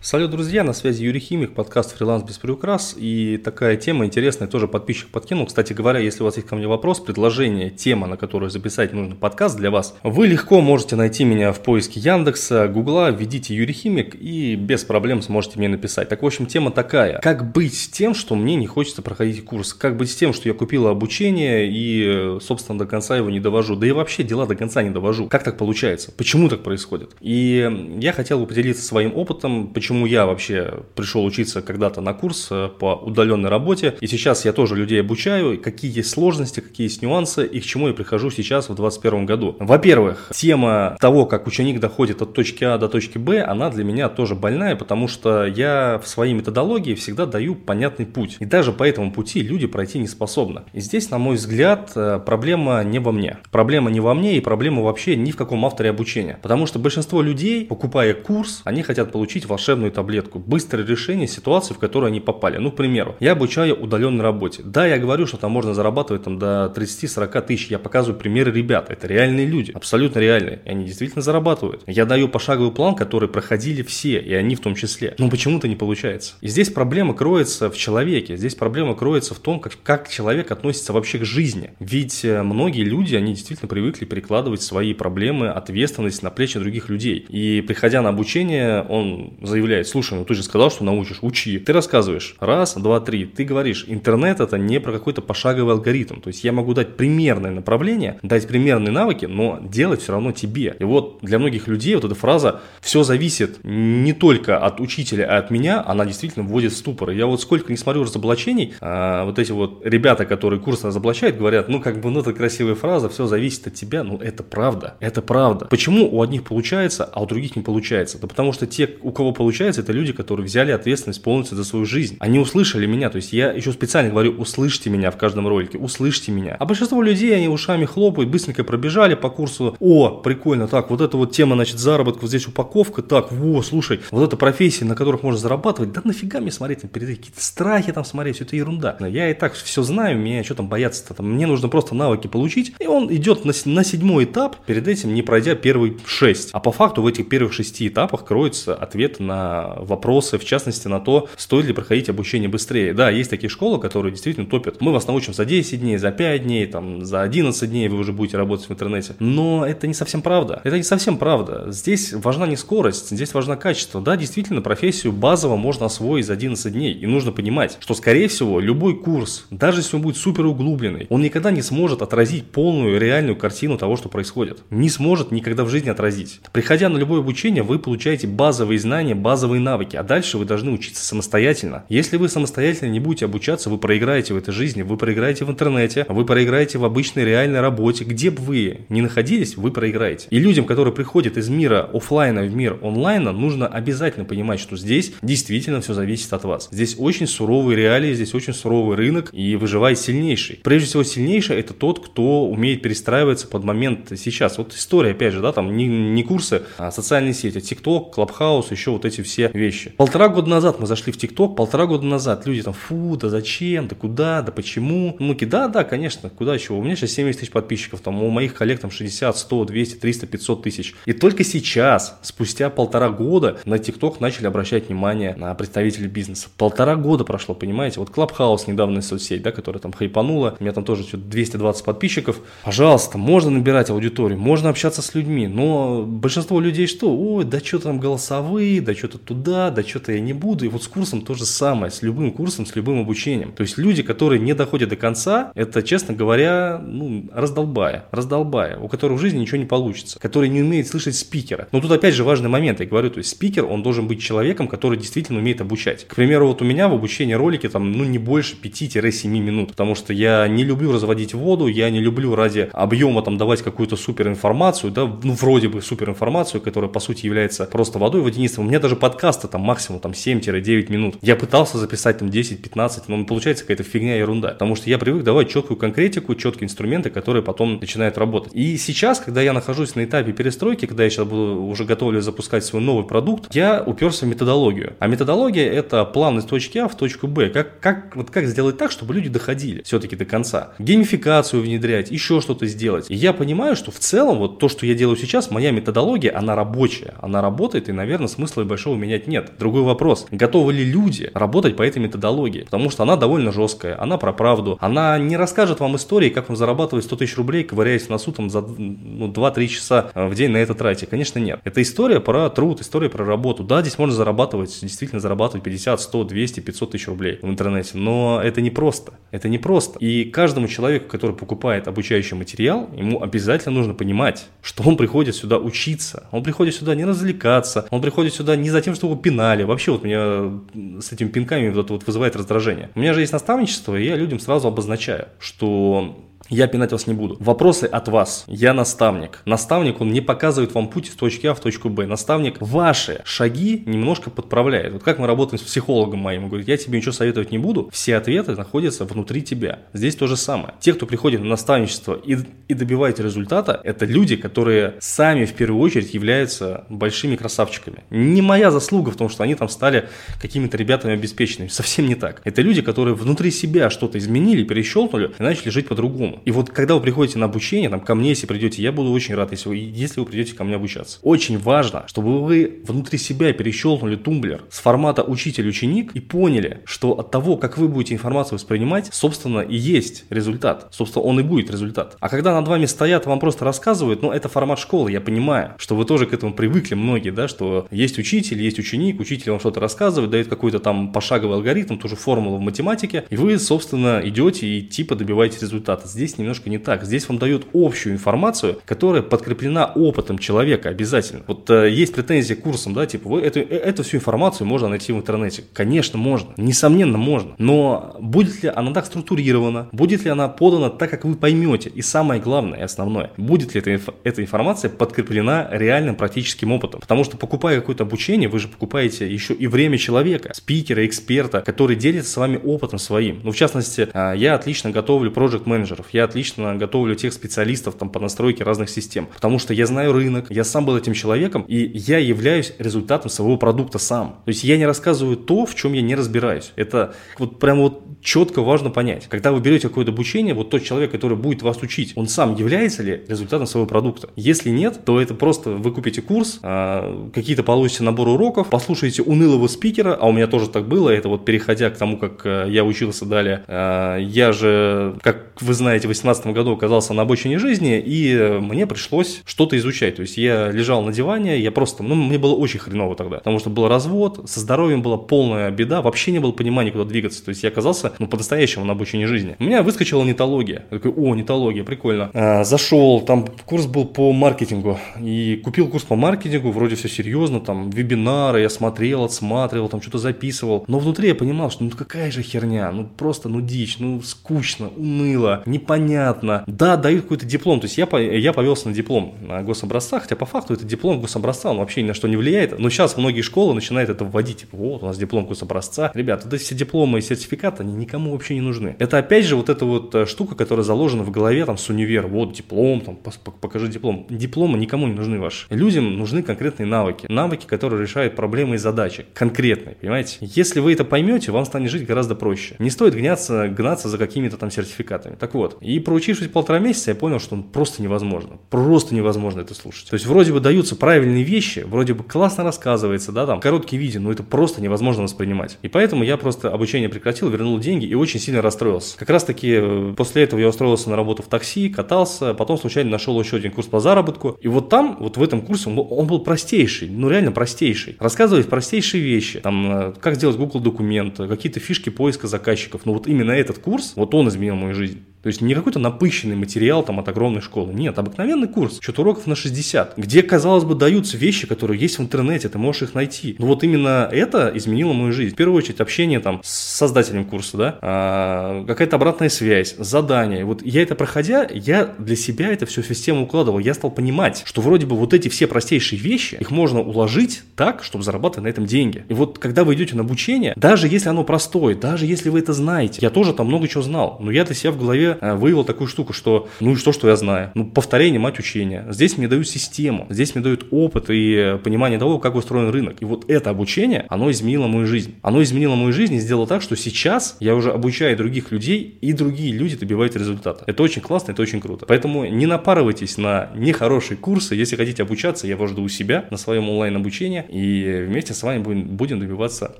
Салют, друзья, на связи Юрий Химик, подкаст «Фриланс без приукрас». И такая тема интересная, тоже подписчик подкинул. Кстати говоря, если у вас есть ко мне вопрос, предложение, тема, на которую записать нужно подкаст для вас, вы легко можете найти меня в поиске Яндекса, Гугла, введите Юрий Химик и без проблем сможете мне написать. Так, в общем, тема такая. Как быть с тем, что мне не хочется проходить курс? Как быть с тем, что я купил обучение и, собственно, до конца его не довожу? Да и вообще дела до конца не довожу. Как так получается? Почему так происходит? И я хотел бы поделиться своим опытом, почему почему я вообще пришел учиться когда-то на курс э, по удаленной работе. И сейчас я тоже людей обучаю, какие есть сложности, какие есть нюансы и к чему я прихожу сейчас в 2021 году. Во-первых, тема того, как ученик доходит от точки А до точки Б, она для меня тоже больная, потому что я в своей методологии всегда даю понятный путь. И даже по этому пути люди пройти не способны. И здесь, на мой взгляд, э, проблема не во мне. Проблема не во мне и проблема вообще ни в каком авторе обучения. Потому что большинство людей, покупая курс, они хотят получить волшебный волшебную таблетку, быстрое решение ситуации, в которую они попали. Ну, к примеру, я обучаю удаленной работе. Да, я говорю, что там можно зарабатывать там, до 30-40 тысяч. Я показываю примеры ребят. Это реальные люди, абсолютно реальные. И они действительно зарабатывают. Я даю пошаговый план, который проходили все, и они в том числе. Но почему-то не получается. И здесь проблема кроется в человеке. Здесь проблема кроется в том, как, как человек относится вообще к жизни. Ведь э, многие люди, они действительно привыкли перекладывать свои проблемы, ответственность на плечи других людей. И приходя на обучение, он заявляет заявляет, слушай, ну ты же сказал, что научишь, учи. Ты рассказываешь, раз, два, три, ты говоришь, интернет это не про какой-то пошаговый алгоритм. То есть я могу дать примерное направление, дать примерные навыки, но делать все равно тебе. И вот для многих людей вот эта фраза «все зависит не только от учителя, а от меня», она действительно вводит в ступор. Я вот сколько не смотрю разоблачений, а, вот эти вот ребята, которые курс разоблачают, говорят, ну как бы, ну это красивая фраза, все зависит от тебя, ну это правда, это правда. Почему у одних получается, а у других не получается? Да потому что те, у кого получается, получается, это люди, которые взяли ответственность полностью за свою жизнь. Они услышали меня, то есть я еще специально говорю, услышьте меня в каждом ролике, услышьте меня. А большинство людей, они ушами хлопают, быстренько пробежали по курсу, о, прикольно, так, вот эта вот тема, значит, заработка, здесь упаковка, так, во, слушай, вот это профессии, на которых можно зарабатывать, да нафига мне смотреть на передачи, какие-то страхи там смотреть, все это ерунда. Я и так все знаю, меня что там бояться-то, там, мне нужно просто навыки получить, и он идет на, на седьмой этап, перед этим не пройдя первый шесть. А по факту в этих первых шести этапах кроется ответ на вопросы, в частности на то, стоит ли проходить обучение быстрее. Да, есть такие школы, которые действительно топят. Мы вас научим за 10 дней, за 5 дней, там, за 11 дней вы уже будете работать в интернете. Но это не совсем правда. Это не совсем правда. Здесь важна не скорость, здесь важно качество. Да, действительно, профессию базово можно освоить за 11 дней. И нужно понимать, что, скорее всего, любой курс, даже если он будет супер углубленный, он никогда не сможет отразить полную реальную картину того, что происходит. Не сможет никогда в жизни отразить. Приходя на любое обучение, вы получаете базовые знания, базовые базовые навыки, а дальше вы должны учиться самостоятельно. Если вы самостоятельно не будете обучаться, вы проиграете в этой жизни, вы проиграете в интернете, вы проиграете в обычной реальной работе, где бы вы ни находились, вы проиграете. И людям, которые приходят из мира офлайна в мир онлайна, нужно обязательно понимать, что здесь действительно все зависит от вас. Здесь очень суровые реалии, здесь очень суровый рынок, и выживает сильнейший. Прежде всего, сильнейший это тот, кто умеет перестраиваться под момент сейчас. Вот история, опять же, да, там не, не курсы, а социальные сети, TikTok, Clubhouse, еще вот эти все вещи. Полтора года назад мы зашли в ТикТок, полтора года назад люди там, фу, да зачем, да куда, да почему? Мы да, да, конечно, куда чего. У меня сейчас 70 тысяч подписчиков, там у моих коллег там 60, 100, 200, 300, 500 тысяч. И только сейчас, спустя полтора года, на ТикТок начали обращать внимание на представителей бизнеса. Полтора года прошло, понимаете? Вот Clubhouse, недавняя соцсеть, да, которая там хайпанула, у меня там тоже 220 подписчиков. Пожалуйста, можно набирать аудиторию, можно общаться с людьми, но большинство людей что? Ой, да что там голосовые, да что-то что-то туда, да что-то я не буду. И вот с курсом то же самое, с любым курсом, с любым обучением. То есть люди, которые не доходят до конца, это, честно говоря, ну, раздолбая, раздолбая, у которых в жизни ничего не получится, который не умеет слышать спикера. Но тут опять же важный момент, я говорю, то есть спикер, он должен быть человеком, который действительно умеет обучать. К примеру, вот у меня в обучении ролики там, ну, не больше 5-7 минут, потому что я не люблю разводить воду, я не люблю ради объема там давать какую-то супер информацию, да, ну, вроде бы супер информацию, которая по сути является просто водой водянистым. У меня даже подкаста там максимум там 7-9 минут. Я пытался записать там 10-15, но получается какая-то фигня, ерунда. Потому что я привык давать четкую конкретику, четкие инструменты, которые потом начинают работать. И сейчас, когда я нахожусь на этапе перестройки, когда я сейчас буду уже готовлю запускать свой новый продукт, я уперся в методологию. А методология это план из точки А в точку Б. Как, как, вот как сделать так, чтобы люди доходили все-таки до конца. Геймификацию внедрять, еще что-то сделать. И я понимаю, что в целом вот то, что я делаю сейчас, моя методология, она рабочая. Она работает, и, наверное, смысла и большого большого менять нет. Другой вопрос, готовы ли люди работать по этой методологии? Потому что она довольно жесткая, она про правду, она не расскажет вам истории, как вам зарабатывать 100 тысяч рублей, ковыряясь в носу там за ну, 2-3 часа в день на это тратить. Конечно, нет. Это история про труд, история про работу. Да, здесь можно зарабатывать, действительно зарабатывать 50, 100, 200, 500 тысяч рублей в интернете, но это не просто. Это не просто. И каждому человеку, который покупает обучающий материал, ему обязательно нужно понимать, что он приходит сюда учиться. Он приходит сюда не развлекаться, он приходит сюда не за тем, чтобы пинали. Вообще вот меня с этими пинками вот, вот вызывает раздражение. У меня же есть наставничество, и я людям сразу обозначаю, что я пинать вас не буду. Вопросы от вас. Я наставник. Наставник, он не показывает вам путь из точки А в точку Б. Наставник ваши шаги немножко подправляет. Вот как мы работаем с психологом моим. Он говорит, я тебе ничего советовать не буду. Все ответы находятся внутри тебя. Здесь то же самое. Те, кто приходит на наставничество и, и добивает результата, это люди, которые сами в первую очередь являются большими красавчиками. Не моя заслуга в том, что они там стали какими-то ребятами обеспеченными. Совсем не так. Это люди, которые внутри себя что-то изменили, перещелкнули и начали жить по-другому. И вот когда вы приходите на обучение, там ко мне, если придете, я буду очень рад, если вы, если вы придете ко мне обучаться. Очень важно, чтобы вы внутри себя перещелкнули тумблер с формата учитель-ученик и поняли, что от того, как вы будете информацию воспринимать, собственно, и есть результат. Собственно, он и будет результат. А когда над вами стоят, вам просто рассказывают, ну, это формат школы, я понимаю, что вы тоже к этому привыкли многие, да, что есть учитель, есть ученик, учитель вам что-то рассказывает, дает какой-то там пошаговый алгоритм, тоже формулу в математике, и вы, собственно, идете и типа добиваетесь результата. Здесь здесь немножко не так. Здесь вам дают общую информацию, которая подкреплена опытом человека обязательно. Вот э, есть претензии к курсам, да, типа, вы эту, э, эту всю информацию можно найти в интернете. Конечно, можно. Несомненно, можно. Но будет ли она так структурирована? Будет ли она подана так, как вы поймете? И самое главное и основное, будет ли эта, эта информация подкреплена реальным практическим опытом? Потому что покупая какое-то обучение, вы же покупаете еще и время человека, спикера, эксперта, который делится с вами опытом своим. Ну, в частности, э, я отлично готовлю проект менеджеров я отлично готовлю тех специалистов там, по настройке разных систем, потому что я знаю рынок, я сам был этим человеком, и я являюсь результатом своего продукта сам. То есть я не рассказываю то, в чем я не разбираюсь. Это вот прям вот четко важно понять. Когда вы берете какое-то обучение, вот тот человек, который будет вас учить, он сам является ли результатом своего продукта? Если нет, то это просто вы купите курс, а, какие-то получите набор уроков, послушаете унылого спикера, а у меня тоже так было, это вот переходя к тому, как э, я учился далее, а, я же, как вы знаете, 2018 году оказался на обочине жизни, и мне пришлось что-то изучать. То есть я лежал на диване, я просто, ну, мне было очень хреново тогда, потому что был развод, со здоровьем была полная беда, вообще не было понимания, куда двигаться. То есть я оказался, ну, по-настоящему на обочине жизни. У меня выскочила нетология. Я такой, о, нетология, прикольно. А, зашел, там курс был по маркетингу, и купил курс по маркетингу, вроде все серьезно, там вебинары я смотрел, отсматривал, там что-то записывал. Но внутри я понимал, что ну какая же херня, ну просто, ну дичь, ну скучно, уныло, непонятно непонятно. Да, дают какой-то диплом, то есть я, я повелся на диплом на гособразца, хотя по факту это диплом гособразца, он вообще ни на что не влияет. Но сейчас многие школы начинают это вводить, типа, вот у нас диплом гособразца. Ребята, вот эти все дипломы и сертификаты, они никому вообще не нужны. Это опять же вот эта вот э, штука, которая заложена в голове там с универа, вот диплом, там, покажи диплом. Дипломы никому не нужны ваши. Людям нужны конкретные навыки, навыки, которые решают проблемы и задачи, конкретные, понимаете? Если вы это поймете, вам станет жить гораздо проще. Не стоит гнаться, гнаться за какими-то там сертификатами. Так вот, и проучившись полтора месяца, я понял, что он просто невозможно. Просто невозможно это слушать. То есть вроде бы даются правильные вещи, вроде бы классно рассказывается, да, там, короткие видео, но это просто невозможно воспринимать. И поэтому я просто обучение прекратил, вернул деньги и очень сильно расстроился. Как раз таки э, после этого я устроился на работу в такси, катался, потом случайно нашел еще один курс по заработку. И вот там, вот в этом курсе, он, был простейший, ну реально простейший. Рассказывать простейшие вещи, там, э, как сделать Google документы, какие-то фишки поиска заказчиков. Но вот именно этот курс, вот он изменил мою жизнь. То есть не какой-то напыщенный материал там от огромной школы. Нет, обыкновенный курс, что-то уроков на 60, где, казалось бы, даются вещи, которые есть в интернете, ты можешь их найти. Но вот именно это изменило мою жизнь. В первую очередь общение там с создателем курса, да, а, какая-то обратная связь, задание. Вот я это проходя, я для себя это все систему укладывал. Я стал понимать, что вроде бы вот эти все простейшие вещи, их можно уложить так, чтобы зарабатывать на этом деньги. И вот когда вы идете на обучение, даже если оно простое, даже если вы это знаете, я тоже там много чего знал, но я для себя в голове э, выявил такую штуку, что ну и что, что я знаю? Ну, повторение, мать учения. Здесь мне дают систему, здесь мне дают опыт и понимание того, как устроен рынок. И вот это обучение, оно изменило мою жизнь. Оно изменило мою жизнь и сделало так, что сейчас я уже обучаю других людей, и другие люди добиваются результата. Это очень классно, это очень круто. Поэтому не напарывайтесь на нехорошие курсы. Если хотите обучаться, я вас жду у себя на своем онлайн-обучении, и вместе с вами будем добиваться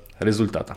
результата.